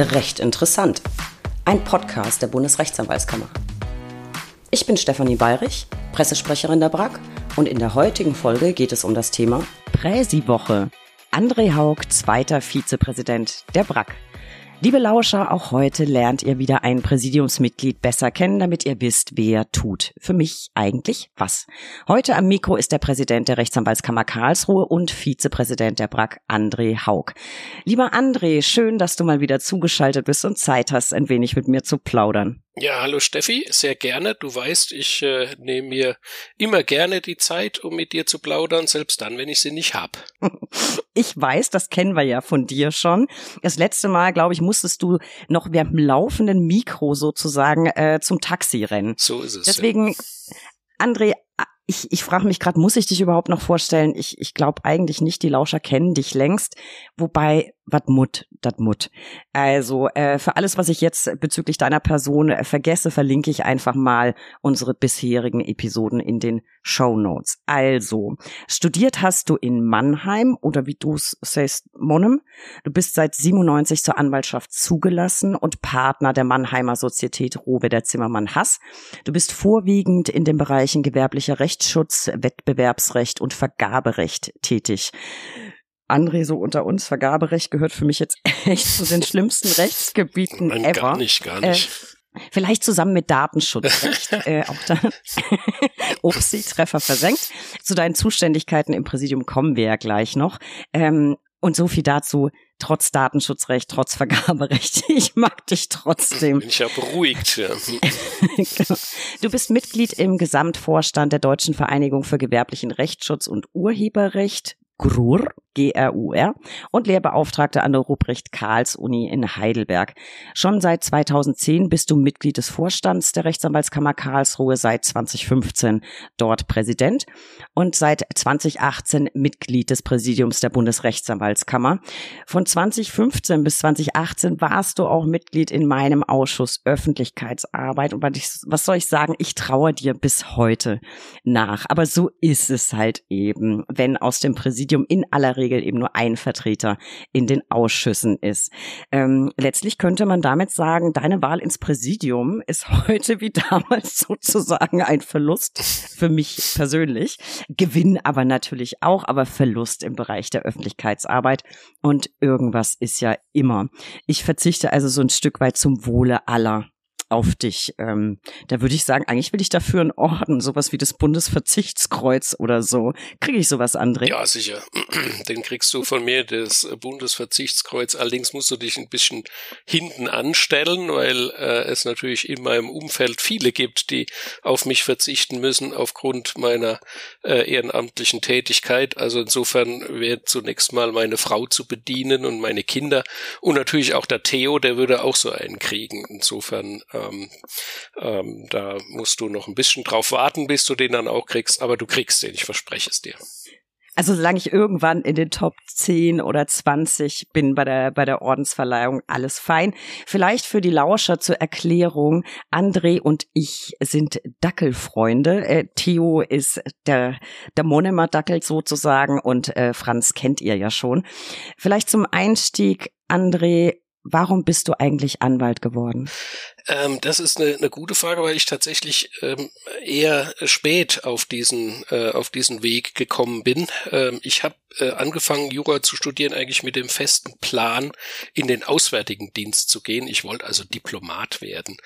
Recht interessant. Ein Podcast der Bundesrechtsanwaltskammer. Ich bin Stefanie Bayrich, Pressesprecherin der BRAG und in der heutigen Folge geht es um das Thema Präsi-Woche. André Haug, zweiter Vizepräsident der BRAG. Liebe Lauscher, auch heute lernt ihr wieder ein Präsidiumsmitglied besser kennen, damit ihr wisst, wer tut. Für mich eigentlich was. Heute am Mikro ist der Präsident der Rechtsanwaltskammer Karlsruhe und Vizepräsident der BRAG, André Haug. Lieber André, schön, dass du mal wieder zugeschaltet bist und Zeit hast, ein wenig mit mir zu plaudern. Ja, hallo Steffi, sehr gerne. Du weißt, ich äh, nehme mir immer gerne die Zeit, um mit dir zu plaudern, selbst dann, wenn ich sie nicht hab. Ich weiß, das kennen wir ja von dir schon. Das letzte Mal, glaube ich, musstest du noch während dem laufenden Mikro sozusagen äh, zum Taxi rennen. So ist es. Deswegen, ja. André, ich, ich frage mich gerade, muss ich dich überhaupt noch vorstellen? Ich, ich glaube eigentlich nicht, die Lauscher kennen dich längst. Wobei, wat mut, dat mut. Also äh, für alles, was ich jetzt bezüglich deiner Person vergesse, verlinke ich einfach mal unsere bisherigen Episoden in den Show Notes. Also, studiert hast du in Mannheim oder wie du es sagst, Monnem. Du bist seit 97 zur Anwaltschaft zugelassen und Partner der Mannheimer Sozietät Rowe der Zimmermann Hass. Du bist vorwiegend in den Bereichen gewerblicher Rechtsschutz, Wettbewerbsrecht und Vergaberecht tätig. André, so unter uns, Vergaberecht gehört für mich jetzt echt zu den schlimmsten Rechtsgebieten Nein, ever. Gar nicht, gar nicht. Äh, vielleicht zusammen mit Datenschutzrecht äh, auch da. Upsi, Treffer versenkt. Zu deinen Zuständigkeiten im Präsidium kommen wir ja gleich noch. Ähm, und so viel dazu, trotz Datenschutzrecht, trotz Vergaberecht. Ich mag dich trotzdem. Bin ich ja beruhigt. Ja. genau. Du bist Mitglied im Gesamtvorstand der Deutschen Vereinigung für gewerblichen Rechtsschutz und Urheberrecht. GRUR, G-R-U-R, und Lehrbeauftragte an der Ruprecht-Karls-Uni in Heidelberg. Schon seit 2010 bist du Mitglied des Vorstands der Rechtsanwaltskammer Karlsruhe, seit 2015 dort Präsident und seit 2018 Mitglied des Präsidiums der Bundesrechtsanwaltskammer. Von 2015 bis 2018 warst du auch Mitglied in meinem Ausschuss Öffentlichkeitsarbeit und was soll ich sagen, ich traue dir bis heute nach. Aber so ist es halt eben, wenn aus dem Präsidium in aller Regel eben nur ein Vertreter in den Ausschüssen ist. Ähm, letztlich könnte man damit sagen, deine Wahl ins Präsidium ist heute wie damals sozusagen ein Verlust für mich persönlich. Gewinn aber natürlich auch, aber Verlust im Bereich der Öffentlichkeitsarbeit. Und irgendwas ist ja immer. Ich verzichte also so ein Stück weit zum Wohle aller auf dich. Ähm, da würde ich sagen, eigentlich will ich dafür einen Orden, sowas wie das Bundesverzichtskreuz oder so. Kriege ich sowas, André? Ja, sicher. Den kriegst du von mir, das Bundesverzichtskreuz. Allerdings musst du dich ein bisschen hinten anstellen, weil äh, es natürlich in meinem Umfeld viele gibt, die auf mich verzichten müssen aufgrund meiner äh, ehrenamtlichen Tätigkeit. Also insofern wäre zunächst mal meine Frau zu bedienen und meine Kinder und natürlich auch der Theo, der würde auch so einen kriegen. Insofern ähm, ähm, da musst du noch ein bisschen drauf warten, bis du den dann auch kriegst, aber du kriegst den, ich verspreche es dir. Also solange ich irgendwann in den Top 10 oder 20 bin bei der, bei der Ordensverleihung, alles fein. Vielleicht für die Lauscher zur Erklärung, André und ich sind Dackelfreunde. Äh, Theo ist der, der Monemer Dackel sozusagen und äh, Franz kennt ihr ja schon. Vielleicht zum Einstieg, André, warum bist du eigentlich Anwalt geworden? Ähm, das ist eine, eine gute Frage, weil ich tatsächlich ähm, eher spät auf diesen äh, auf diesen Weg gekommen bin. Ähm, ich habe äh, angefangen, Jura zu studieren, eigentlich mit dem festen Plan, in den Auswärtigen Dienst zu gehen. Ich wollte also Diplomat werden.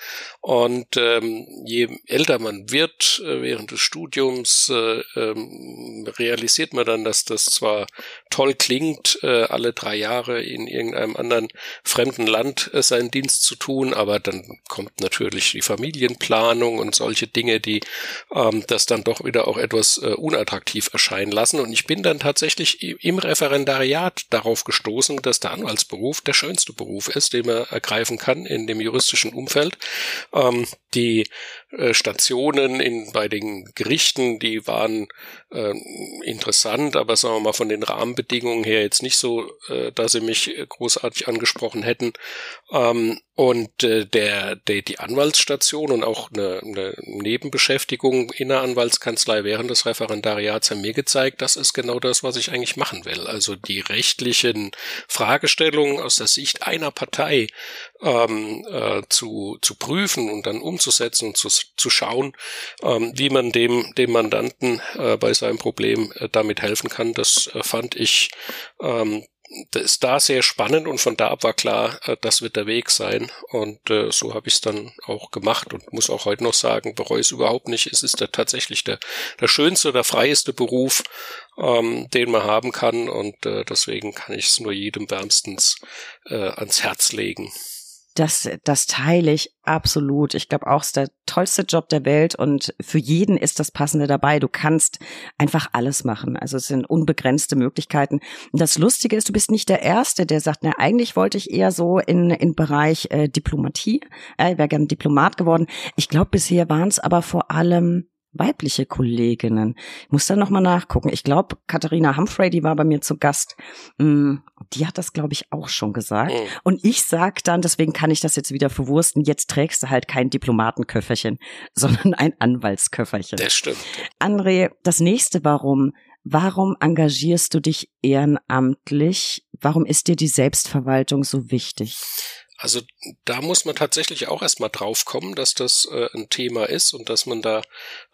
Und ähm, je älter man wird äh, während des Studiums, äh, ähm, realisiert man dann, dass das zwar toll klingt, äh, alle drei Jahre in irgendeinem anderen fremden Land äh, seinen Dienst zu tun, aber dann kommt natürlich die Familienplanung und solche Dinge, die ähm, das dann doch wieder auch etwas äh, unattraktiv erscheinen lassen. Und ich bin dann tatsächlich im Referendariat darauf gestoßen, dass der Anwaltsberuf der schönste Beruf ist, den man ergreifen kann in dem juristischen Umfeld. Ähm, die äh, Stationen in, bei den Gerichten, die waren äh, interessant, aber sagen wir mal von den Rahmenbedingungen her jetzt nicht so, äh, dass sie mich großartig angesprochen hätten. Ähm, Und äh, der, der, die Anwaltsstation und auch eine, eine Nebenbeschäftigung in der Anwaltskanzlei während des Referendariats haben mir gezeigt, das ist genau das, was ich eigentlich machen will. Also die rechtlichen Fragestellungen aus der Sicht einer Partei ähm, äh, zu, zu prüfen und dann umzusetzen und zu, zu schauen, ähm, wie man dem, dem Mandanten äh, bei seinem Problem äh, damit helfen kann. Das äh, fand ich ähm, ist da sehr spannend und von da ab war klar, äh, das wird der Weg sein. Und äh, so habe ich es dann auch gemacht und muss auch heute noch sagen, bereue es überhaupt nicht. Es ist der, tatsächlich der, der schönste, der freieste Beruf, ähm, den man haben kann. Und äh, deswegen kann ich es nur jedem wärmstens äh, ans Herz legen. Das, das teile ich absolut. Ich glaube auch, es ist der tollste Job der Welt und für jeden ist das Passende dabei. Du kannst einfach alles machen. Also es sind unbegrenzte Möglichkeiten. Und das Lustige ist, du bist nicht der Erste, der sagt, na, eigentlich wollte ich eher so in, in Bereich äh, Diplomatie, äh, wäre gern Diplomat geworden. Ich glaube, bisher waren es aber vor allem weibliche Kolleginnen. Ich muss dann nochmal nachgucken. Ich glaube, Katharina Humphrey, die war bei mir zu Gast, mm, die hat das, glaube ich, auch schon gesagt. Mhm. Und ich sag dann, deswegen kann ich das jetzt wieder verwursten, jetzt trägst du halt kein Diplomatenköfferchen, sondern ein Anwaltsköfferchen. Das stimmt. André, das nächste Warum. Warum engagierst du dich ehrenamtlich? Warum ist dir die Selbstverwaltung so wichtig? Also da muss man tatsächlich auch erstmal drauf kommen, dass das äh, ein Thema ist und dass man da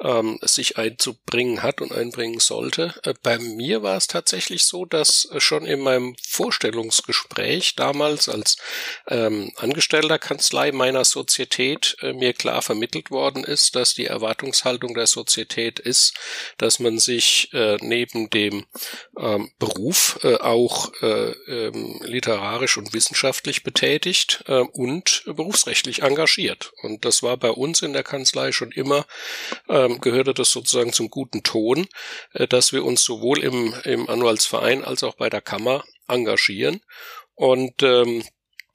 ähm, sich einzubringen hat und einbringen sollte. Äh, bei mir war es tatsächlich so, dass äh, schon in meinem Vorstellungsgespräch damals als ähm, Angestellter Kanzlei meiner Sozietät äh, mir klar vermittelt worden ist, dass die Erwartungshaltung der Sozietät ist, dass man sich äh, neben dem ähm, Beruf äh, auch äh, ähm, literarisch und wissenschaftlich betätigt äh, und berufsrechtlich engagiert. Und das war bei uns in der Kanzlei schon immer, ähm, gehörte das sozusagen zum guten Ton, äh, dass wir uns sowohl im, im Anwaltsverein als auch bei der Kammer engagieren. Und ähm,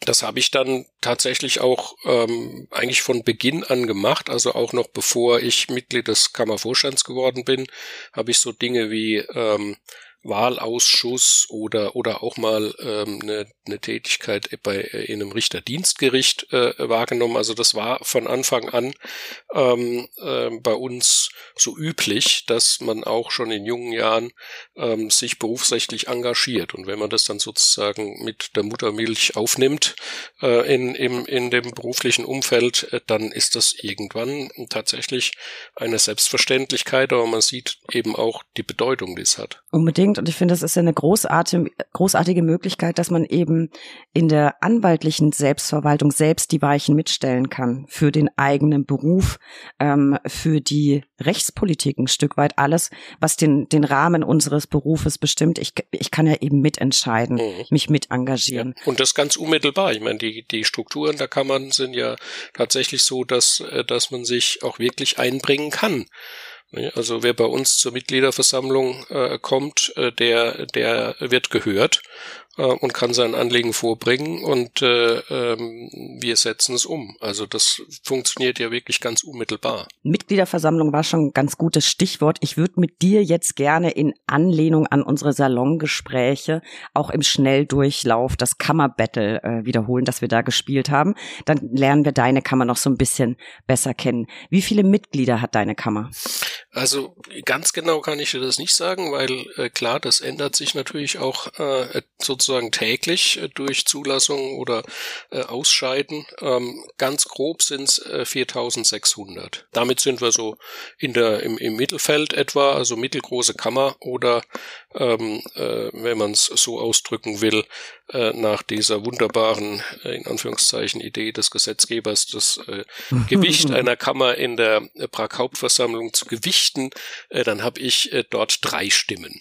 das habe ich dann tatsächlich auch ähm, eigentlich von Beginn an gemacht, also auch noch bevor ich Mitglied des Kammervorstands geworden bin, habe ich so Dinge wie ähm, Wahlausschuss oder oder auch mal ähm, eine, eine Tätigkeit bei äh, in einem Richterdienstgericht äh, wahrgenommen. Also das war von Anfang an ähm, äh, bei uns so üblich, dass man auch schon in jungen Jahren ähm, sich berufsrechtlich engagiert. Und wenn man das dann sozusagen mit der Muttermilch aufnimmt äh, in, im, in dem beruflichen Umfeld, äh, dann ist das irgendwann tatsächlich eine Selbstverständlichkeit, aber man sieht eben auch die Bedeutung, die es hat. Unbedingt unbedingt. Und ich finde, das ist ja eine großartige, großartige Möglichkeit, dass man eben in der anwaltlichen Selbstverwaltung selbst die Weichen mitstellen kann für den eigenen Beruf, ähm, für die Rechtspolitik ein Stück weit alles, was den, den Rahmen unseres Berufes bestimmt. Ich, ich kann ja eben mitentscheiden, mhm. mich mit engagieren. Ja. Und das ganz unmittelbar. Ich meine, die, die Strukturen der Kammern sind ja tatsächlich so, dass, äh, dass man sich auch wirklich einbringen kann. Also wer bei uns zur Mitgliederversammlung äh, kommt, äh, der, der wird gehört äh, und kann sein Anliegen vorbringen und äh, ähm, wir setzen es um. Also das funktioniert ja wirklich ganz unmittelbar. Mitgliederversammlung war schon ein ganz gutes Stichwort. Ich würde mit dir jetzt gerne in Anlehnung an unsere Salongespräche auch im Schnelldurchlauf das Kammerbattle äh, wiederholen, das wir da gespielt haben. Dann lernen wir deine Kammer noch so ein bisschen besser kennen. Wie viele Mitglieder hat deine Kammer? Also ganz genau kann ich dir das nicht sagen, weil äh, klar, das ändert sich natürlich auch äh, sozusagen täglich äh, durch Zulassung oder äh, Ausscheiden. Ähm, ganz grob sind es äh, 4600. Damit sind wir so in der im, im Mittelfeld etwa, also mittelgroße Kammer oder ähm, äh, wenn man es so ausdrücken will, äh, nach dieser wunderbaren, äh, in Anführungszeichen, Idee des Gesetzgebers, das äh, Gewicht einer Kammer in der äh, Prag-Hauptversammlung zu gewichten, äh, dann habe ich äh, dort drei Stimmen.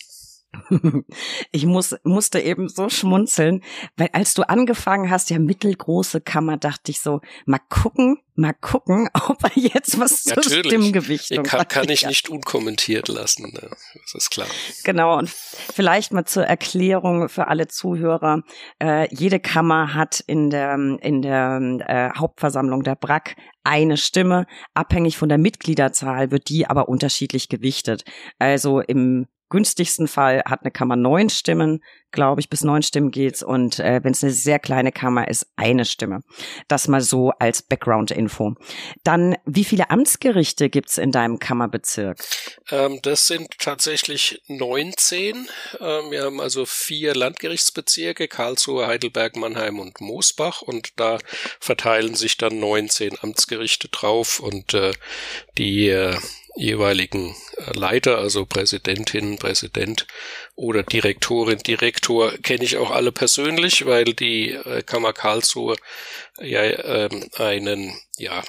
Ich muss, musste eben so schmunzeln, weil als du angefangen hast, ja mittelgroße Kammer, dachte ich so, mal gucken, mal gucken, ob er jetzt was zur Natürlich. Stimmgewichtung kann, kann ich nicht unkommentiert lassen, ne? das ist klar. Genau, und vielleicht mal zur Erklärung für alle Zuhörer. Äh, jede Kammer hat in der, in der äh, Hauptversammlung der BRAC eine Stimme. Abhängig von der Mitgliederzahl wird die aber unterschiedlich gewichtet. Also im günstigsten Fall hat eine Kammer neun Stimmen, glaube ich, bis neun Stimmen geht's. Und äh, wenn es eine sehr kleine Kammer ist, eine Stimme. Das mal so als Background-Info. Dann, wie viele Amtsgerichte gibt's in deinem Kammerbezirk? Ähm, das sind tatsächlich 19. Ähm, wir haben also vier Landgerichtsbezirke, Karlsruhe, Heidelberg, Mannheim und Moosbach. Und da verteilen sich dann 19 Amtsgerichte drauf. Und äh, die äh, jeweiligen äh, Leiter, also Präsidentin, Präsident oder Direktorin, Direktor, kenne ich auch alle persönlich, weil die äh, Kammer Karlsruhe ja ähm, einen ja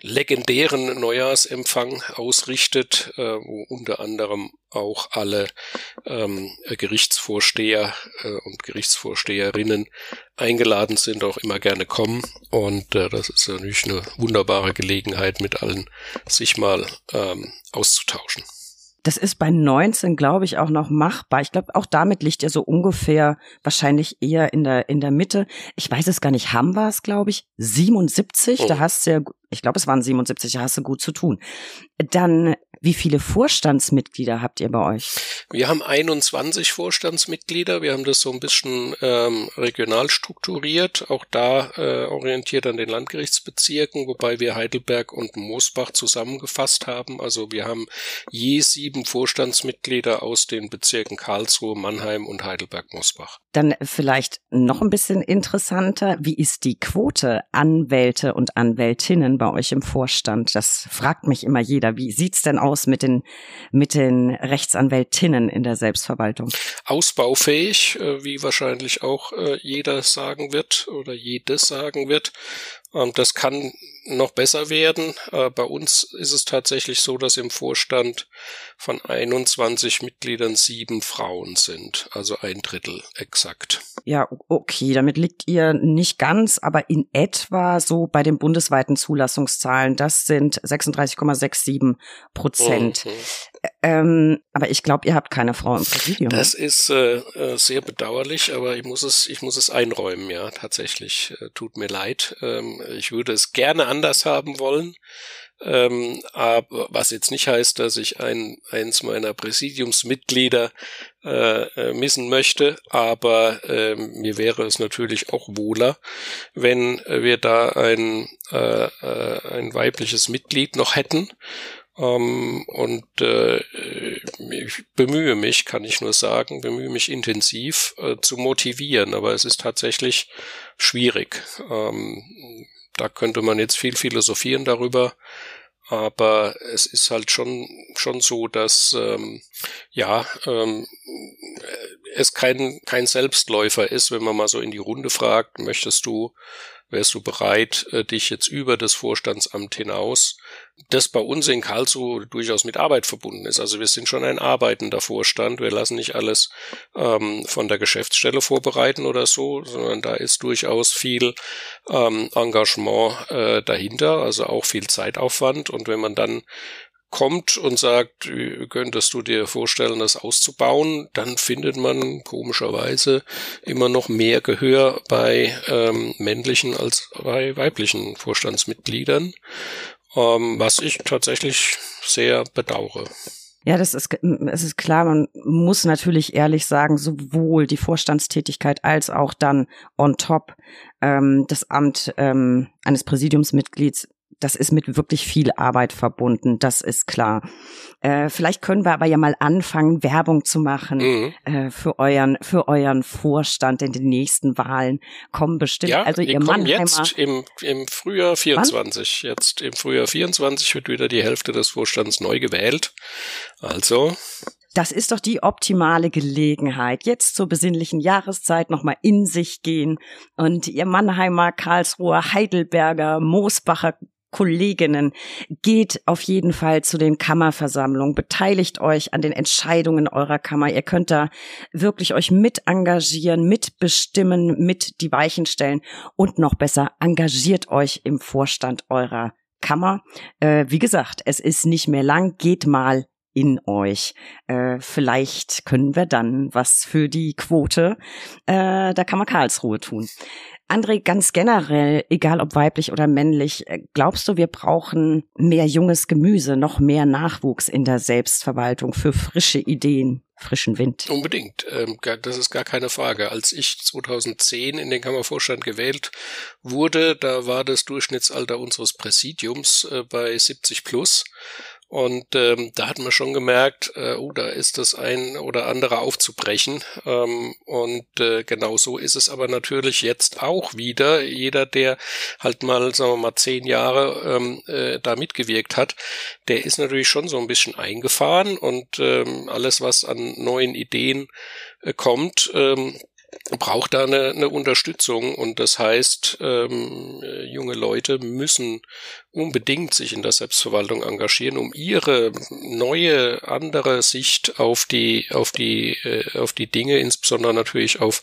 legendären Neujahrsempfang ausrichtet, äh, wo unter anderem auch alle ähm, Gerichtsvorsteher äh, und Gerichtsvorsteherinnen eingeladen sind, auch immer gerne kommen. Und äh, das ist natürlich eine wunderbare Gelegenheit, mit allen sich mal ähm, auszutauschen. Das ist bei 19, glaube ich, auch noch machbar. Ich glaube, auch damit liegt er so ungefähr wahrscheinlich eher in der, in der Mitte. Ich weiß es gar nicht. Haben wir es, glaube ich, 77. Oh. Da hast du ja, ich glaube, es waren 77, da hast du gut zu tun. Dann wie viele Vorstandsmitglieder habt ihr bei euch? Wir haben 21 Vorstandsmitglieder. Wir haben das so ein bisschen ähm, regional strukturiert, auch da äh, orientiert an den Landgerichtsbezirken, wobei wir Heidelberg und Moosbach zusammengefasst haben. Also wir haben je sieben Vorstandsmitglieder aus den Bezirken Karlsruhe, Mannheim und Heidelberg-Moosbach. Dann vielleicht noch ein bisschen interessanter. Wie ist die Quote Anwälte und Anwältinnen bei euch im Vorstand? Das fragt mich immer jeder. Wie sieht's denn aus? Aus mit den, mit den Rechtsanwältinnen in der Selbstverwaltung? Ausbaufähig, äh, wie wahrscheinlich auch äh, jeder sagen wird oder jedes sagen wird. Ähm, das kann noch besser werden. Äh, bei uns ist es tatsächlich so, dass im Vorstand von 21 Mitgliedern sieben Frauen sind, also ein Drittel exakt. Ja, okay, damit liegt ihr nicht ganz, aber in etwa so bei den bundesweiten Zulassungszahlen. Das sind 36,67 Prozent. Mhm. Ähm, aber ich glaube, ihr habt keine Frau im Präsidium. Das ist äh, äh, sehr bedauerlich, aber ich muss es, ich muss es einräumen, ja, tatsächlich. Äh, tut mir leid. Ähm, ich würde es gerne anders haben wollen. Ähm, aber was jetzt nicht heißt, dass ich ein, eins meiner Präsidiumsmitglieder äh, äh, missen möchte, aber äh, mir wäre es natürlich auch wohler, wenn wir da ein, äh, ein weibliches Mitglied noch hätten. Ähm, und äh, ich bemühe mich, kann ich nur sagen, bemühe mich intensiv äh, zu motivieren, aber es ist tatsächlich schwierig. Ähm, da könnte man jetzt viel philosophieren darüber, aber es ist halt schon schon so, dass ähm, ja ähm, es kein kein Selbstläufer ist, wenn man mal so in die Runde fragt, möchtest du wärst du bereit, äh, dich jetzt über das Vorstandsamt hinaus, das bei uns in Karlsruhe durchaus mit Arbeit verbunden ist. Also wir sind schon ein arbeitender Vorstand. Wir lassen nicht alles ähm, von der Geschäftsstelle vorbereiten oder so, sondern da ist durchaus viel ähm, Engagement äh, dahinter, also auch viel Zeitaufwand. Und wenn man dann kommt und sagt, könntest du dir vorstellen, das auszubauen, dann findet man komischerweise immer noch mehr Gehör bei ähm, männlichen als bei weiblichen Vorstandsmitgliedern, ähm, was ich tatsächlich sehr bedauere. Ja, das ist, es ist klar, man muss natürlich ehrlich sagen, sowohl die Vorstandstätigkeit als auch dann on top ähm, das Amt ähm, eines Präsidiumsmitglieds das ist mit wirklich viel Arbeit verbunden, das ist klar. Äh, vielleicht können wir aber ja mal anfangen, Werbung zu machen mhm. äh, für euren für euren Vorstand in den nächsten Wahlen. Kommen bestimmt. Ja, also ihr kommen jetzt im, im Frühjahr 24. Wann? Jetzt im Frühjahr 24 wird wieder die Hälfte des Vorstands neu gewählt. Also das ist doch die optimale Gelegenheit, jetzt zur besinnlichen Jahreszeit nochmal in sich gehen und ihr Mannheimer, Karlsruher, Heidelberger, Moosbacher Kolleginnen, geht auf jeden Fall zu den Kammerversammlungen, beteiligt euch an den Entscheidungen eurer Kammer. Ihr könnt da wirklich euch mit engagieren, mitbestimmen, mit die Weichen stellen und noch besser engagiert euch im Vorstand eurer Kammer. Äh, wie gesagt, es ist nicht mehr lang. Geht mal in euch. Äh, vielleicht können wir dann was für die Quote äh, der Kammer Karlsruhe tun. André, ganz generell, egal ob weiblich oder männlich, äh, glaubst du, wir brauchen mehr junges Gemüse, noch mehr Nachwuchs in der Selbstverwaltung für frische Ideen? frischen Wind. Unbedingt. Ähm, das ist gar keine Frage. Als ich 2010 in den Kammervorstand gewählt wurde, da war das Durchschnittsalter unseres Präsidiums äh, bei 70 plus. Und ähm, da hat man schon gemerkt, äh, oh, da ist das ein oder andere aufzubrechen. Ähm, und äh, genau so ist es aber natürlich jetzt auch wieder. Jeder, der halt mal, sagen wir mal, zehn Jahre ähm, äh, da mitgewirkt hat, der ist natürlich schon so ein bisschen eingefahren und ähm, alles, was an neuen Ideen äh, kommt, ähm, braucht da eine, eine Unterstützung und das heißt, ähm, junge Leute müssen unbedingt sich in der Selbstverwaltung engagieren, um ihre neue, andere Sicht auf die, auf die, äh, auf die Dinge, insbesondere natürlich auf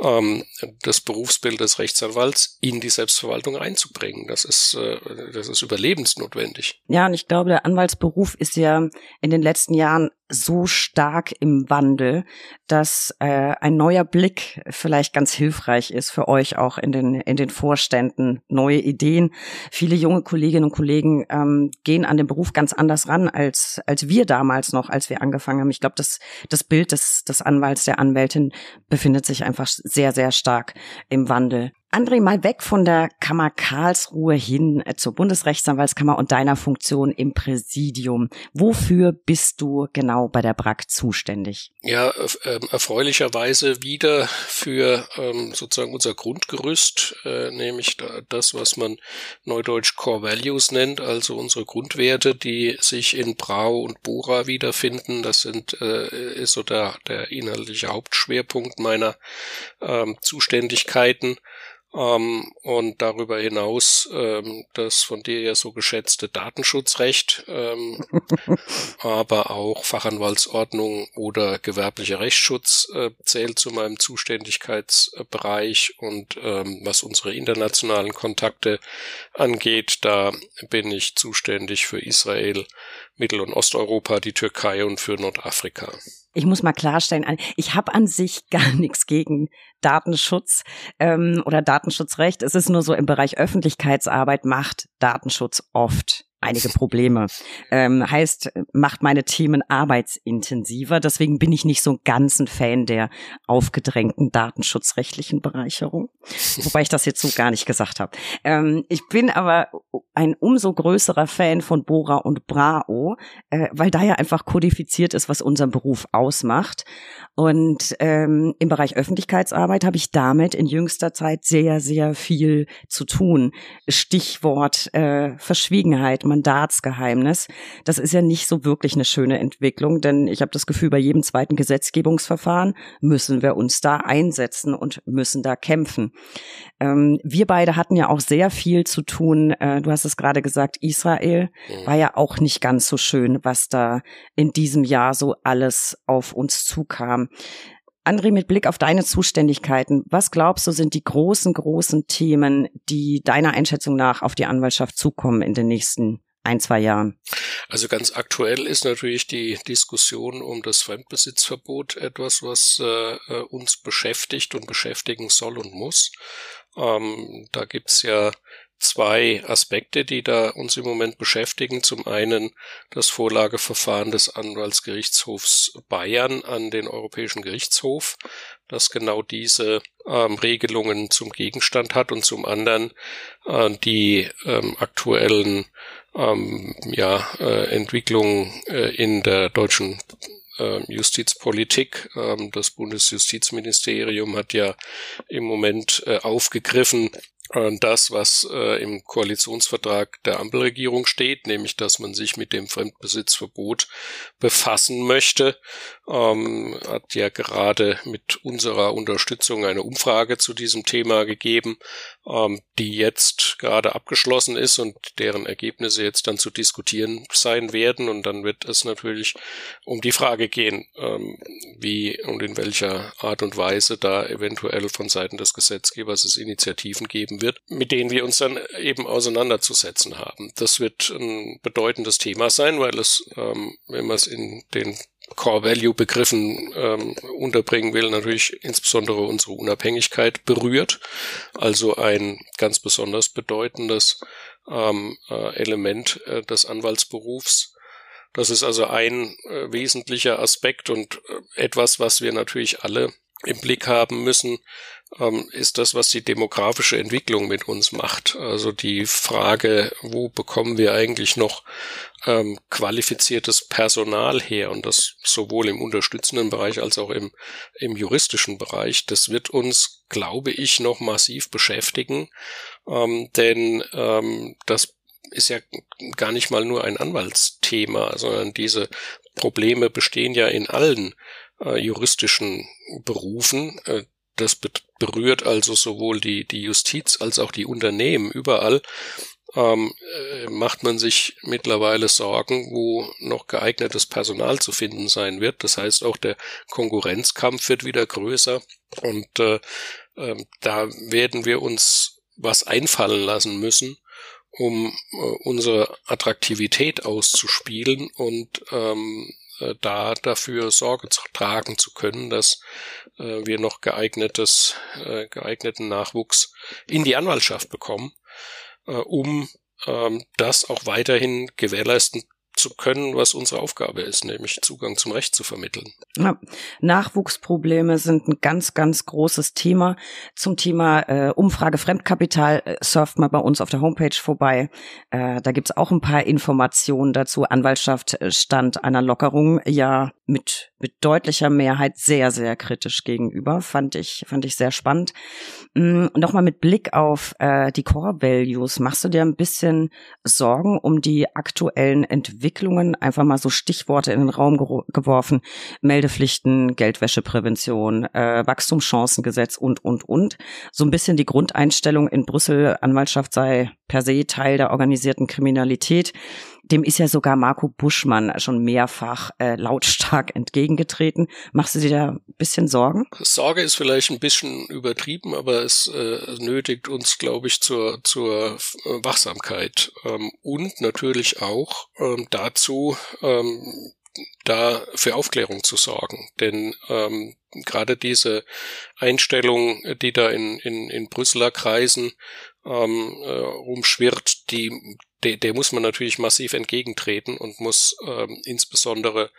ähm, das Berufsbild des Rechtsanwalts in die Selbstverwaltung einzubringen. Das ist, äh, das ist überlebensnotwendig. Ja, und ich glaube, der Anwaltsberuf ist ja in den letzten Jahren so stark im Wandel, dass äh, ein neuer Blick vielleicht ganz hilfreich ist für euch auch in den in den Vorständen, neue Ideen. Viele junge Kolleginnen und Kollegen ähm, gehen an den Beruf ganz anders ran als als wir damals noch, als wir angefangen haben. Ich glaube, das das Bild des des Anwalts der Anwältin befindet sich einfach sehr sehr stark im Wandel. André, mal weg von der Kammer Karlsruhe hin äh, zur Bundesrechtsanwaltskammer und deiner Funktion im Präsidium. Wofür bist du genau bei der BRAG zuständig? Ja, äh, erfreulicherweise wieder für ähm, sozusagen unser Grundgerüst, äh, nämlich das, was man neudeutsch Core Values nennt, also unsere Grundwerte, die sich in Brau und Bora wiederfinden. Das sind, äh, ist so der, der inhaltliche Hauptschwerpunkt meiner ähm, Zuständigkeiten. Ähm, und darüber hinaus ähm, das von dir ja so geschätzte Datenschutzrecht, ähm, aber auch Fachanwaltsordnung oder gewerblicher Rechtsschutz äh, zählt zu meinem Zuständigkeitsbereich und ähm, was unsere internationalen Kontakte angeht, da bin ich zuständig für Israel, Mittel- und Osteuropa, die Türkei und für Nordafrika. Ich muss mal klarstellen, ich habe an sich gar nichts gegen Datenschutz ähm, oder Datenschutzrecht. Es ist nur so im Bereich Öffentlichkeitsarbeit macht Datenschutz oft einige Probleme. Ähm, heißt, macht meine Themen arbeitsintensiver. Deswegen bin ich nicht so ein Fan der aufgedrängten datenschutzrechtlichen Bereicherung. Wobei ich das jetzt so gar nicht gesagt habe. Ähm, ich bin aber ein umso größerer Fan von Bora und Brao, äh, weil da ja einfach kodifiziert ist, was unseren Beruf ausmacht. Und ähm, im Bereich Öffentlichkeitsarbeit habe ich damit in jüngster Zeit sehr, sehr viel zu tun. Stichwort äh, Verschwiegenheit, Mandatsgeheimnis. Das ist ja nicht so wirklich eine schöne Entwicklung, denn ich habe das Gefühl, bei jedem zweiten Gesetzgebungsverfahren müssen wir uns da einsetzen und müssen da kämpfen. Ähm, wir beide hatten ja auch sehr viel zu tun. Äh, du hast es gerade gesagt, Israel mhm. war ja auch nicht ganz so schön, was da in diesem Jahr so alles auf uns zukam. André, mit Blick auf deine Zuständigkeiten, was glaubst du, sind die großen, großen Themen, die deiner Einschätzung nach auf die Anwaltschaft zukommen in den nächsten ein, zwei Jahren? Also ganz aktuell ist natürlich die Diskussion um das Fremdbesitzverbot etwas, was äh, äh uns beschäftigt und beschäftigen soll und muss. Ähm, da gibt's ja zwei Aspekte, die da uns im Moment beschäftigen. Zum einen das Vorlageverfahren des Anwaltsgerichtshofs Bayern an den Europäischen Gerichtshof, das genau diese ähm, Regelungen zum Gegenstand hat und zum anderen äh, die ähm, aktuellen ähm, ja, äh, Entwicklungen äh, in der deutschen äh, Justizpolitik. Ähm, das Bundesjustizministerium hat ja im Moment äh, aufgegriffen, das, was äh, im Koalitionsvertrag der Ampelregierung steht, nämlich dass man sich mit dem Fremdbesitzverbot befassen möchte, ähm, hat ja gerade mit unserer Unterstützung eine Umfrage zu diesem Thema gegeben, ähm, die jetzt gerade abgeschlossen ist und deren Ergebnisse jetzt dann zu diskutieren sein werden. Und dann wird es natürlich um die Frage gehen, ähm, wie und in welcher Art und Weise da eventuell von Seiten des Gesetzgebers es Initiativen geben wird, mit denen wir uns dann eben auseinanderzusetzen haben. Das wird ein bedeutendes Thema sein, weil es, ähm, wenn man es in den Core-Value-Begriffen ähm, unterbringen will, natürlich insbesondere unsere Unabhängigkeit berührt. Also ein ganz besonders bedeutendes ähm, äh, Element äh, des Anwaltsberufs. Das ist also ein äh, wesentlicher Aspekt und äh, etwas, was wir natürlich alle im Blick haben müssen, ähm, ist das, was die demografische Entwicklung mit uns macht. Also die Frage, wo bekommen wir eigentlich noch ähm, qualifiziertes Personal her und das sowohl im unterstützenden Bereich als auch im, im juristischen Bereich, das wird uns, glaube ich, noch massiv beschäftigen, ähm, denn ähm, das ist ja gar nicht mal nur ein Anwaltsthema, sondern diese Probleme bestehen ja in allen äh, juristischen Berufen. Äh, das berührt also sowohl die, die Justiz als auch die Unternehmen überall. Ähm, äh, macht man sich mittlerweile Sorgen, wo noch geeignetes Personal zu finden sein wird. Das heißt, auch der Konkurrenzkampf wird wieder größer und äh, äh, da werden wir uns was einfallen lassen müssen, um äh, unsere Attraktivität auszuspielen und ähm, äh, da dafür Sorge tragen zu können, dass äh, wir noch geeignetes, äh, geeigneten Nachwuchs in die Anwaltschaft bekommen, äh, um ähm, das auch weiterhin gewährleisten zu können, was unsere Aufgabe ist, nämlich Zugang zum Recht zu vermitteln. Ja, Nachwuchsprobleme sind ein ganz, ganz großes Thema. Zum Thema äh, Umfrage Fremdkapital äh, surft mal bei uns auf der Homepage vorbei. Äh, da gibt's auch ein paar Informationen dazu. Anwaltschaft äh, stand einer Lockerung ja mit, mit deutlicher Mehrheit sehr, sehr kritisch gegenüber. Fand ich, fand ich sehr spannend. Mm, Nochmal mit Blick auf äh, die Core Values. Machst du dir ein bisschen Sorgen um die aktuellen Entwicklungen? Einfach mal so Stichworte in den Raum geworfen. Meldepflichten, Geldwäscheprävention, äh, Wachstumschancengesetz und, und, und. So ein bisschen die Grundeinstellung in Brüssel, Anwaltschaft sei per se Teil der organisierten Kriminalität. Dem ist ja sogar Marco Buschmann schon mehrfach äh, lautstark entgegengetreten. Machst du dir da ein bisschen Sorgen? Sorge ist vielleicht ein bisschen übertrieben, aber es äh, nötigt uns, glaube ich, zur, zur Wachsamkeit ähm, und natürlich auch ähm, dazu, ähm, da für Aufklärung zu sorgen. Denn ähm, gerade diese Einstellung, die da in, in, in Brüsseler Kreisen ähm, äh, rumschwirrt, die, der, der muss man natürlich massiv entgegentreten und muss ähm, insbesondere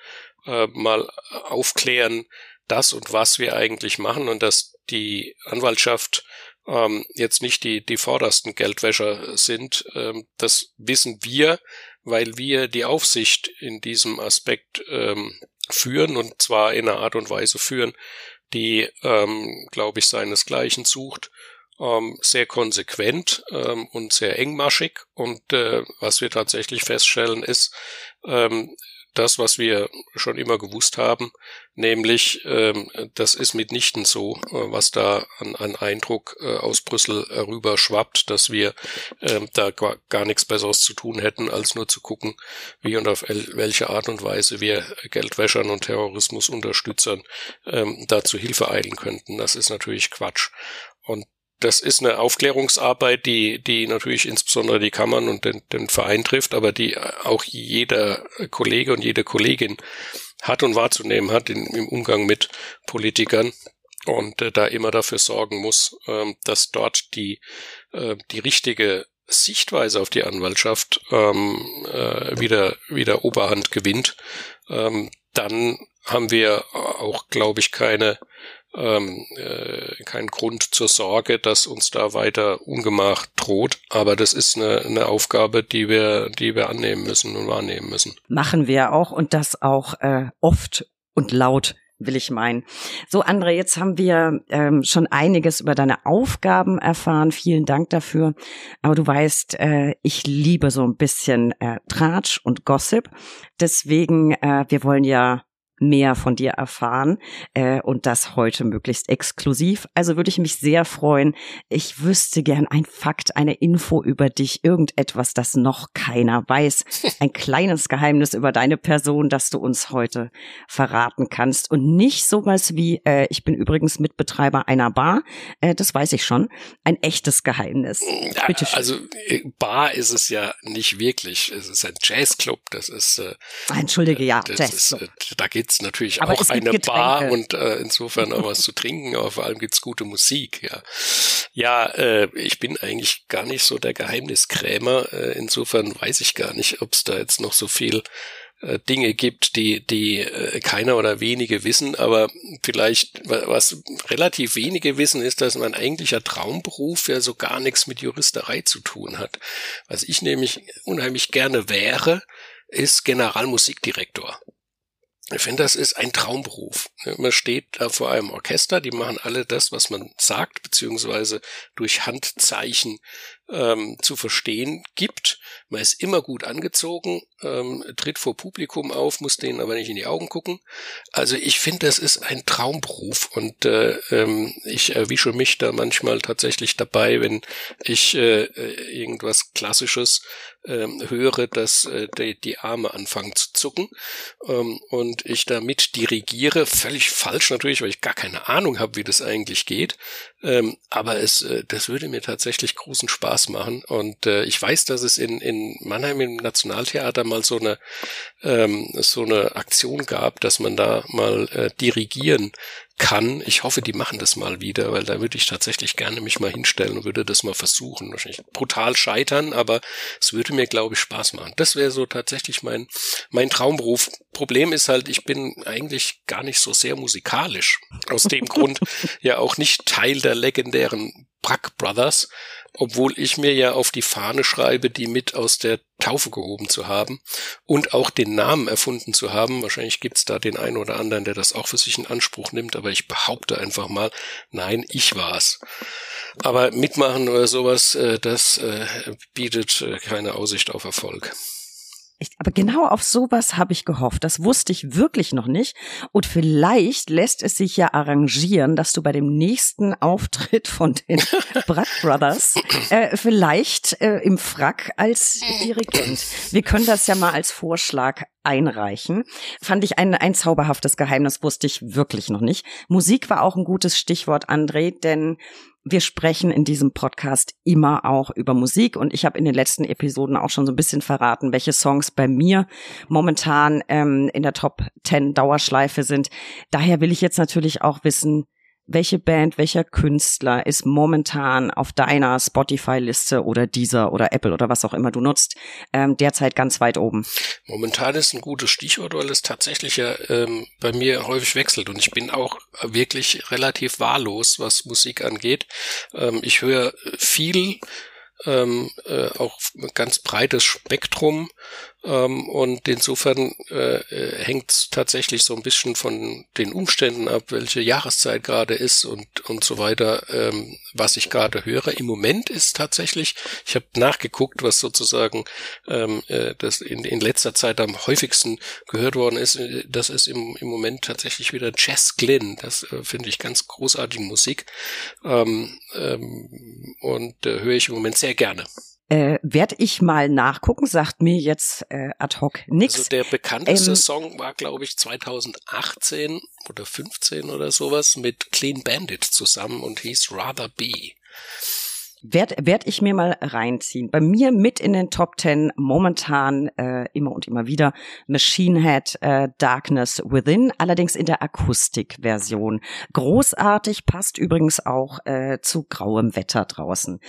äh, mal aufklären, das und was wir eigentlich machen und dass die Anwaltschaft ähm, jetzt nicht die, die vordersten Geldwäscher sind. Ähm, das wissen wir, weil wir die Aufsicht in diesem Aspekt ähm, führen und zwar in einer Art und Weise führen, die, ähm, glaube ich, seinesgleichen sucht ähm, sehr konsequent ähm, und sehr engmaschig. Und äh, was wir tatsächlich feststellen, ist ähm, das, was wir schon immer gewusst haben, nämlich ähm, das ist mitnichten so, äh, was da an, an Eindruck äh, aus Brüssel herüber schwappt, dass wir ähm, da gar, gar nichts Besseres zu tun hätten, als nur zu gucken, wie und auf welche Art und Weise wir Geldwäschern und Terrorismusunterstützern ähm, dazu Hilfe eilen könnten. Das ist natürlich Quatsch. Und das ist eine Aufklärungsarbeit, die, die natürlich insbesondere die Kammern und den, den Verein trifft, aber die auch jeder Kollege und jede Kollegin hat und wahrzunehmen hat in, im Umgang mit Politikern und äh, da immer dafür sorgen muss, äh, dass dort die, äh, die richtige Sichtweise auf die Anwaltschaft ähm, äh, wieder, wieder Oberhand gewinnt, ähm, dann haben wir auch, glaube ich, keine ähm, äh, kein Grund zur Sorge, dass uns da weiter Ungemach droht. Aber das ist eine, eine Aufgabe, die wir, die wir annehmen müssen und wahrnehmen müssen. Machen wir auch und das auch äh, oft und laut will ich meinen. So, André, jetzt haben wir ähm, schon einiges über deine Aufgaben erfahren. Vielen Dank dafür. Aber du weißt, äh, ich liebe so ein bisschen äh, Tratsch und Gossip. Deswegen, äh, wir wollen ja mehr von dir erfahren äh, und das heute möglichst exklusiv. Also würde ich mich sehr freuen. Ich wüsste gern ein Fakt, eine Info über dich, irgendetwas, das noch keiner weiß. Ein kleines Geheimnis über deine Person, das du uns heute verraten kannst. Und nicht sowas wie, äh, ich bin übrigens Mitbetreiber einer Bar, äh, das weiß ich schon. Ein echtes Geheimnis. Bitte schön. Also äh, Bar ist es ja nicht wirklich. Es ist ein Jazzclub. Das ist. Äh, Entschuldige, ja, Jazzclub. Ist, äh, da geht gibt's natürlich aber auch eine Bar und äh, insofern auch was zu trinken, aber vor allem gibt's gute Musik, ja. Ja, äh, ich bin eigentlich gar nicht so der Geheimniskrämer, äh, insofern weiß ich gar nicht, ob es da jetzt noch so viel äh, Dinge gibt, die, die äh, keiner oder wenige wissen, aber vielleicht, was relativ wenige wissen, ist, dass mein eigentlicher Traumberuf ja so gar nichts mit Juristerei zu tun hat. Was ich nämlich unheimlich gerne wäre, ist Generalmusikdirektor. Ich finde, das ist ein Traumberuf. Man steht da vor einem Orchester, die machen alle das, was man sagt, beziehungsweise durch Handzeichen ähm, zu verstehen gibt. Man ist immer gut angezogen, ähm, tritt vor Publikum auf, muss denen aber nicht in die Augen gucken. Also ich finde, das ist ein Traumberuf und äh, ähm, ich erwische mich da manchmal tatsächlich dabei, wenn ich äh, äh irgendwas Klassisches äh, höre, dass äh, die, die Arme anfangen zu zucken ähm, und ich damit dirigiere, völlig falsch natürlich, weil ich gar keine Ahnung habe, wie das eigentlich geht. Ähm, aber es, äh, das würde mir tatsächlich großen Spaß machen. Und äh, ich weiß, dass es in, in Mannheim im Nationaltheater mal so eine ähm, so eine Aktion gab, dass man da mal äh, dirigieren kann. Ich hoffe, die machen das mal wieder, weil da würde ich tatsächlich gerne mich mal hinstellen und würde das mal versuchen. Wahrscheinlich brutal scheitern, aber es würde mir, glaube ich, Spaß machen. Das wäre so tatsächlich mein, mein Traumberuf. Problem ist halt, ich bin eigentlich gar nicht so sehr musikalisch. Aus dem Grund ja auch nicht Teil der legendären Brack Brothers, obwohl ich mir ja auf die Fahne schreibe, die mit aus der Taufe gehoben zu haben und auch den Namen erfunden zu haben. Wahrscheinlich gibt's da den einen oder anderen, der das auch für sich in Anspruch nimmt, aber ich behaupte einfach mal, nein, ich war's. Aber mitmachen oder sowas, äh, das äh, bietet äh, keine Aussicht auf Erfolg. Ich, aber genau auf sowas habe ich gehofft. Das wusste ich wirklich noch nicht. Und vielleicht lässt es sich ja arrangieren, dass du bei dem nächsten Auftritt von den Brack Brothers äh, vielleicht äh, im Frack als Dirigent. Wir können das ja mal als Vorschlag einreichen. Fand ich ein, ein zauberhaftes Geheimnis, wusste ich wirklich noch nicht. Musik war auch ein gutes Stichwort, André, denn wir sprechen in diesem Podcast immer auch über Musik und ich habe in den letzten Episoden auch schon so ein bisschen verraten, welche Songs bei mir momentan ähm, in der Top 10 Dauerschleife sind. Daher will ich jetzt natürlich auch wissen, welche Band, welcher Künstler ist momentan auf deiner Spotify-Liste oder dieser oder Apple oder was auch immer du nutzt, ähm, derzeit ganz weit oben? Momentan ist ein gutes Stichwort, weil es tatsächlich ja ähm, bei mir häufig wechselt und ich bin auch wirklich relativ wahllos, was Musik angeht. Ähm, ich höre viel ähm, äh, auch ganz breites Spektrum ähm, und insofern äh, äh hängt tatsächlich so ein bisschen von den Umständen ab, welche Jahreszeit gerade ist und, und so weiter, ähm, was ich gerade höre. Im Moment ist tatsächlich, ich habe nachgeguckt, was sozusagen ähm, äh, das in, in letzter Zeit am häufigsten gehört worden ist. Äh, das ist im, im Moment tatsächlich wieder Jazz Glynn. Das äh, finde ich ganz großartige Musik ähm, ähm, und äh, höre ich im Moment sehr gerne. Äh, Werde ich mal nachgucken, sagt mir jetzt äh, ad hoc nichts. Also der bekannteste ähm, Song war, glaube ich, 2018 oder 15 oder sowas mit Clean Bandit zusammen und hieß Rather Be. Werd, werd ich mir mal reinziehen. Bei mir mit in den Top Ten momentan äh, immer und immer wieder Machine Head äh, Darkness Within, allerdings in der Akustikversion. Großartig, passt übrigens auch äh, zu grauem Wetter draußen.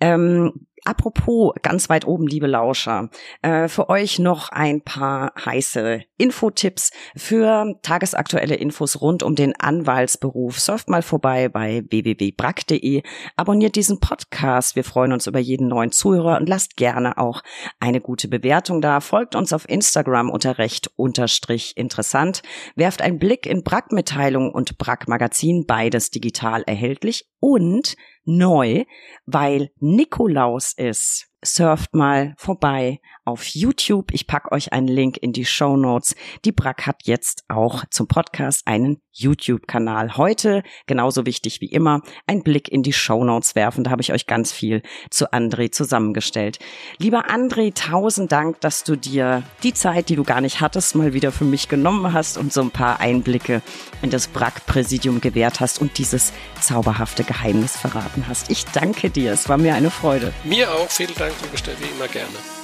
Ähm, Apropos ganz weit oben, liebe Lauscher, äh, für euch noch ein paar heiße Infotipps für tagesaktuelle Infos rund um den Anwaltsberuf. Surft mal vorbei bei www.brack.de, abonniert diesen Podcast. Wir freuen uns über jeden neuen Zuhörer und lasst gerne auch eine gute Bewertung da. Folgt uns auf Instagram unter recht unterstrich interessant. Werft einen Blick in Brack-Mitteilung und Brack-Magazin, beides digital erhältlich und neu, weil Nikolaus ist surft mal vorbei auf YouTube. Ich pack euch einen Link in die Show Notes. Die Brack hat jetzt auch zum Podcast einen YouTube-Kanal. Heute, genauso wichtig wie immer, ein Blick in die Show Notes werfen. Da habe ich euch ganz viel zu André zusammengestellt. Lieber André, tausend Dank, dass du dir die Zeit, die du gar nicht hattest, mal wieder für mich genommen hast und so ein paar Einblicke in das Brack-Präsidium gewährt hast und dieses zauberhafte Geheimnis verraten hast. Ich danke dir. Es war mir eine Freude. Mir auch. Vielen Dank. Fragen gestellt, wie immer gerne.